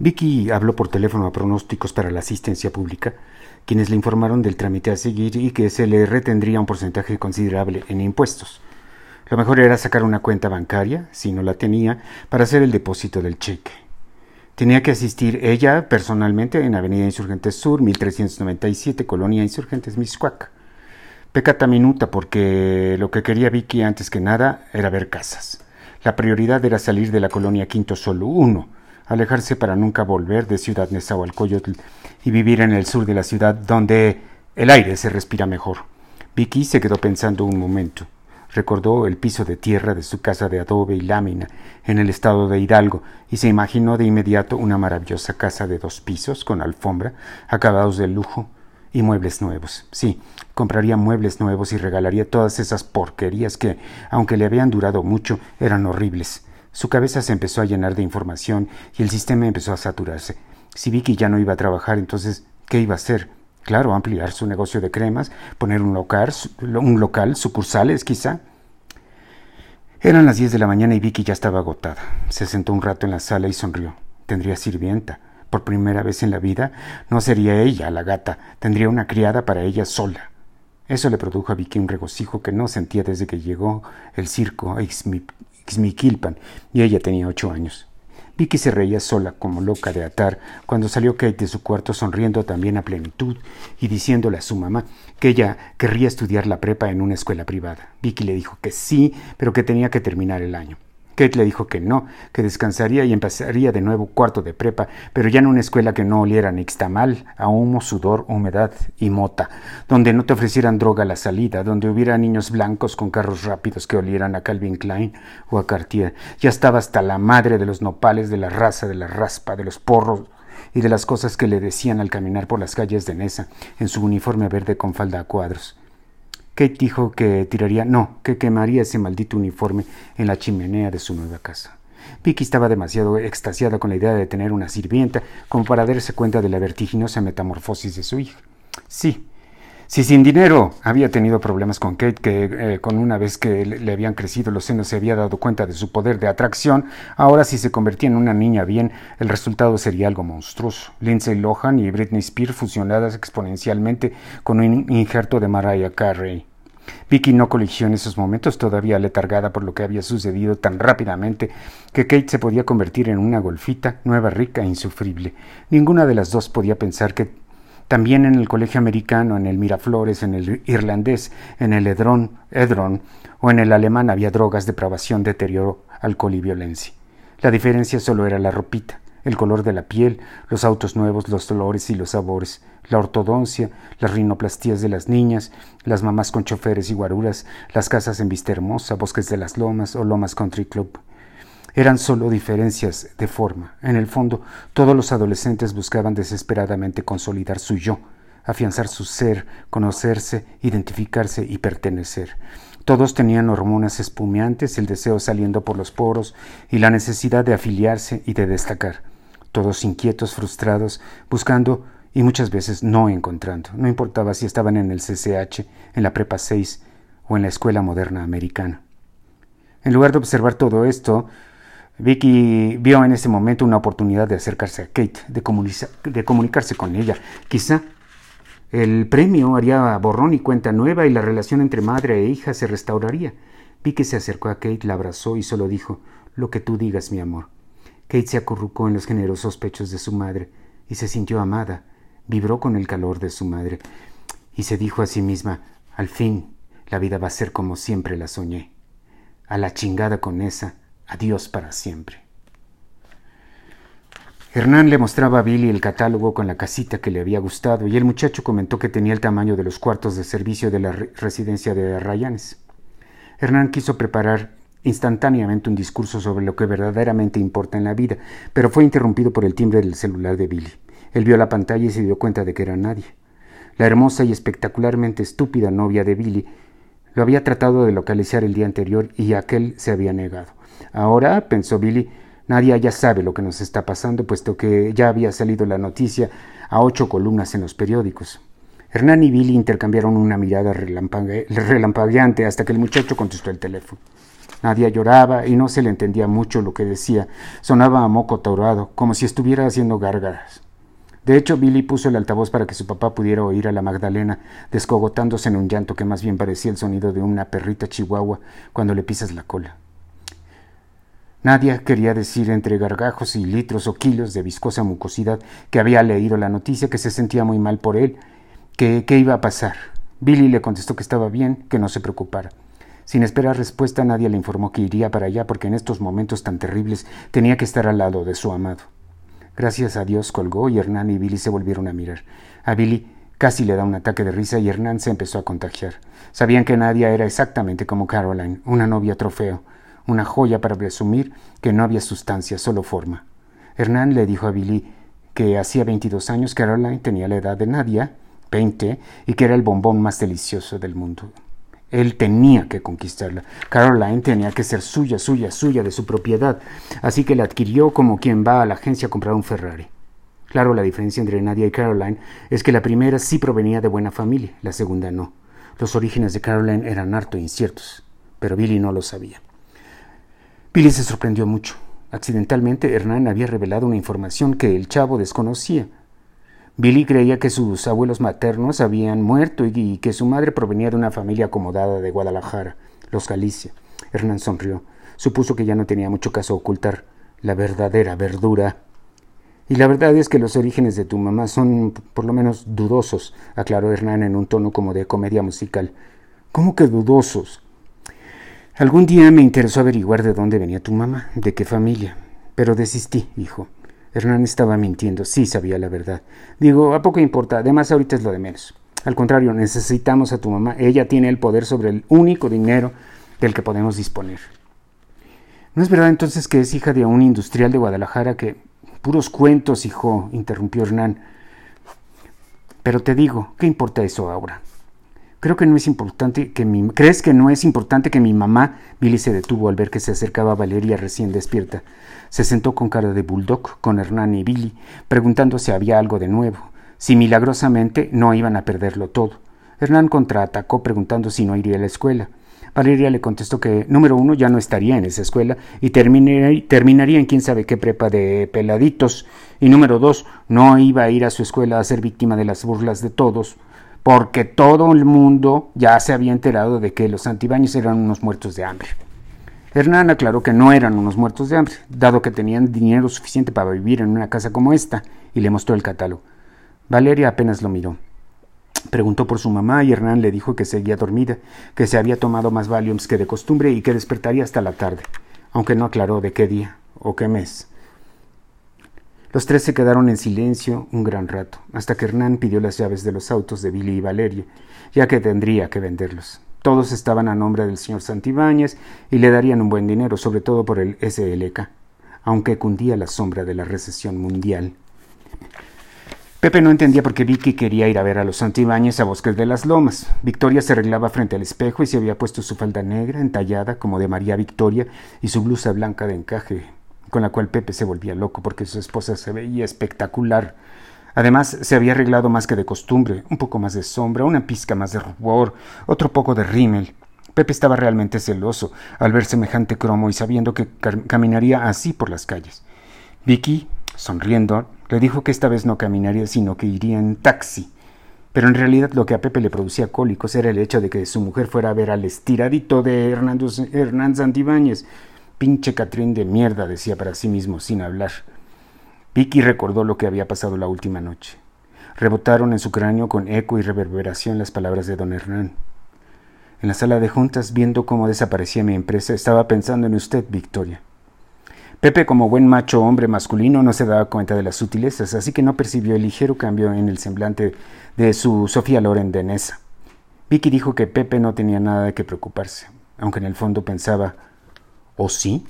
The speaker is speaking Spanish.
Vicky habló por teléfono a pronósticos para la asistencia pública, quienes le informaron del trámite a seguir y que se le retendría un porcentaje considerable en impuestos. Lo mejor era sacar una cuenta bancaria, si no la tenía, para hacer el depósito del cheque. Tenía que asistir ella personalmente en Avenida Insurgentes Sur, 1397, Colonia Insurgentes Miscuac. Pecata minuta porque lo que quería Vicky antes que nada era ver casas. La prioridad era salir de la colonia Quinto Solo uno, alejarse para nunca volver de Ciudad Nezahualcóyotl y vivir en el sur de la ciudad donde el aire se respira mejor. Vicky se quedó pensando un momento. Recordó el piso de tierra de su casa de adobe y lámina en el estado de Hidalgo y se imaginó de inmediato una maravillosa casa de dos pisos con alfombra, acabados de lujo y muebles nuevos. Sí, compraría muebles nuevos y regalaría todas esas porquerías que, aunque le habían durado mucho, eran horribles. Su cabeza se empezó a llenar de información y el sistema empezó a saturarse. Si Vicky ya no iba a trabajar, entonces, ¿qué iba a hacer? Claro, ampliar su negocio de cremas, poner un local, un local, sucursales quizá. Eran las diez de la mañana y Vicky ya estaba agotada. Se sentó un rato en la sala y sonrió. Tendría sirvienta. Por primera vez en la vida no sería ella la gata, tendría una criada para ella sola. Eso le produjo a Vicky un regocijo que no sentía desde que llegó el circo a Ixmiquilpan y ella tenía ocho años. Vicky se reía sola como loca de atar cuando salió Kate de su cuarto sonriendo también a plenitud y diciéndole a su mamá que ella querría estudiar la prepa en una escuela privada. Vicky le dijo que sí, pero que tenía que terminar el año. Kate le dijo que no, que descansaría y empezaría de nuevo cuarto de prepa, pero ya en una escuela que no oliera ni nixtamal, a humo, sudor, humedad y mota, donde no te ofrecieran droga a la salida, donde hubiera niños blancos con carros rápidos que olieran a Calvin Klein o a Cartier. Ya estaba hasta la madre de los nopales, de la raza, de la raspa, de los porros y de las cosas que le decían al caminar por las calles de Nesa, en su uniforme verde con falda a cuadros. Kate dijo que tiraría, no, que quemaría ese maldito uniforme en la chimenea de su nueva casa. Vicky estaba demasiado extasiada con la idea de tener una sirvienta como para darse cuenta de la vertiginosa metamorfosis de su hija. Sí, si sin dinero había tenido problemas con Kate, que eh, con una vez que le habían crecido los senos se había dado cuenta de su poder de atracción, ahora si se convertía en una niña bien, el resultado sería algo monstruoso. Lindsay Lohan y Britney Spears fusionadas exponencialmente con un injerto de Mariah Carey. Vicky no coligió en esos momentos, todavía letargada por lo que había sucedido tan rápidamente, que Kate se podía convertir en una golfita, nueva, rica e insufrible. Ninguna de las dos podía pensar que también en el colegio americano, en el Miraflores, en el irlandés, en el Edron, Edron o en el alemán había drogas, depravación, deterioro, alcohol y violencia. La diferencia solo era la ropita el color de la piel, los autos nuevos, los olores y los sabores, la ortodoncia, las rinoplastías de las niñas, las mamás con choferes y guaruras, las casas en Vista Hermosa, Bosques de las Lomas o Lomas Country Club. Eran solo diferencias de forma. En el fondo, todos los adolescentes buscaban desesperadamente consolidar su yo, afianzar su ser, conocerse, identificarse y pertenecer. Todos tenían hormonas espumeantes, el deseo saliendo por los poros y la necesidad de afiliarse y de destacar. Todos inquietos, frustrados, buscando y muchas veces no encontrando. No importaba si estaban en el CCH, en la Prepa 6 o en la Escuela Moderna Americana. En lugar de observar todo esto, Vicky vio en ese momento una oportunidad de acercarse a Kate, de, de comunicarse con ella. Quizá el premio haría borrón y cuenta nueva y la relación entre madre e hija se restauraría. Vi que se acercó a Kate, la abrazó y solo dijo Lo que tú digas, mi amor. Kate se acurrucó en los generosos pechos de su madre y se sintió amada, vibró con el calor de su madre y se dijo a sí misma Al fin, la vida va a ser como siempre la soñé. A la chingada con esa, adiós para siempre. Hernán le mostraba a Billy el catálogo con la casita que le había gustado y el muchacho comentó que tenía el tamaño de los cuartos de servicio de la residencia de Rayanes. Hernán quiso preparar instantáneamente un discurso sobre lo que verdaderamente importa en la vida, pero fue interrumpido por el timbre del celular de Billy. Él vio la pantalla y se dio cuenta de que era nadie. La hermosa y espectacularmente estúpida novia de Billy lo había tratado de localizar el día anterior y aquel se había negado. Ahora, pensó Billy, Nadie ya sabe lo que nos está pasando, puesto que ya había salido la noticia a ocho columnas en los periódicos. Hernán y Billy intercambiaron una mirada relampagueante hasta que el muchacho contestó el teléfono. Nadia lloraba y no se le entendía mucho lo que decía. Sonaba a moco torado, como si estuviera haciendo gárgaras. De hecho, Billy puso el altavoz para que su papá pudiera oír a la Magdalena descogotándose en un llanto que más bien parecía el sonido de una perrita chihuahua cuando le pisas la cola. Nadia quería decir entre gargajos y litros o kilos de viscosa mucosidad que había leído la noticia, que se sentía muy mal por él, que qué iba a pasar. Billy le contestó que estaba bien, que no se preocupara. Sin esperar respuesta, nadie le informó que iría para allá porque en estos momentos tan terribles tenía que estar al lado de su amado. Gracias a Dios colgó y Hernán y Billy se volvieron a mirar. A Billy casi le da un ataque de risa y Hernán se empezó a contagiar. Sabían que Nadia era exactamente como Caroline, una novia trofeo, una joya para presumir que no había sustancia, solo forma. Hernán le dijo a Billy que hacía 22 años Caroline tenía la edad de Nadia, 20, y que era el bombón más delicioso del mundo. Él tenía que conquistarla. Caroline tenía que ser suya, suya, suya, de su propiedad. Así que la adquirió como quien va a la agencia a comprar un Ferrari. Claro, la diferencia entre Nadia y Caroline es que la primera sí provenía de buena familia, la segunda no. Los orígenes de Caroline eran harto inciertos, pero Billy no lo sabía. Billy se sorprendió mucho. Accidentalmente, Hernán había revelado una información que el chavo desconocía. Billy creía que sus abuelos maternos habían muerto y que su madre provenía de una familia acomodada de Guadalajara, los Galicia. Hernán sonrió. Supuso que ya no tenía mucho caso ocultar la verdadera verdura. Y la verdad es que los orígenes de tu mamá son por lo menos dudosos, aclaró Hernán en un tono como de comedia musical. ¿Cómo que dudosos? Algún día me interesó averiguar de dónde venía tu mamá, de qué familia, pero desistí, hijo. Hernán estaba mintiendo, sí sabía la verdad. Digo, ¿a poco importa? Además, ahorita es lo de menos. Al contrario, necesitamos a tu mamá. Ella tiene el poder sobre el único dinero del que podemos disponer. ¿No es verdad entonces que es hija de un industrial de Guadalajara que... Puros cuentos, hijo, interrumpió Hernán. Pero te digo, ¿qué importa eso ahora? Creo que no es importante que mi... ¿Crees que no es importante que mi mamá... Billy se detuvo al ver que se acercaba Valeria recién despierta. Se sentó con cara de bulldog con Hernán y Billy, preguntando si había algo de nuevo, si milagrosamente no iban a perderlo todo. Hernán contraatacó preguntando si no iría a la escuela. Valeria le contestó que, número uno, ya no estaría en esa escuela y terminaría en quién sabe qué prepa de peladitos. Y número dos, no iba a ir a su escuela a ser víctima de las burlas de todos, porque todo el mundo ya se había enterado de que los antibaños eran unos muertos de hambre. Hernán aclaró que no eran unos muertos de hambre, dado que tenían dinero suficiente para vivir en una casa como esta, y le mostró el catálogo. Valeria apenas lo miró. Preguntó por su mamá y Hernán le dijo que seguía dormida, que se había tomado más Valiums que de costumbre y que despertaría hasta la tarde, aunque no aclaró de qué día o qué mes. Los tres se quedaron en silencio un gran rato, hasta que Hernán pidió las llaves de los autos de Billy y Valeria, ya que tendría que venderlos. Todos estaban a nombre del señor Santibáñez y le darían un buen dinero, sobre todo por el SLK, aunque cundía la sombra de la recesión mundial. Pepe no entendía por qué Vicky quería ir a ver a los Santibáñez a Bosques de las Lomas. Victoria se arreglaba frente al espejo y se había puesto su falda negra, entallada como de María Victoria, y su blusa blanca de encaje, con la cual Pepe se volvía loco porque su esposa se veía espectacular Además, se había arreglado más que de costumbre, un poco más de sombra, una pizca más de rubor, otro poco de rímel. Pepe estaba realmente celoso al ver semejante cromo y sabiendo que caminaría así por las calles. Vicky, sonriendo, le dijo que esta vez no caminaría, sino que iría en taxi. Pero en realidad lo que a Pepe le producía cólicos era el hecho de que su mujer fuera a ver al estiradito de Hernán Santibáñez. Pinche Catrín de mierda, decía para sí mismo, sin hablar. Vicky recordó lo que había pasado la última noche. Rebotaron en su cráneo con eco y reverberación las palabras de don Hernán. En la sala de juntas, viendo cómo desaparecía mi empresa, estaba pensando en usted, Victoria. Pepe, como buen macho hombre masculino, no se daba cuenta de las sutilezas, así que no percibió el ligero cambio en el semblante de su Sofía Loren de Nessa. Vicky dijo que Pepe no tenía nada de qué preocuparse, aunque en el fondo pensaba, ¿o sí?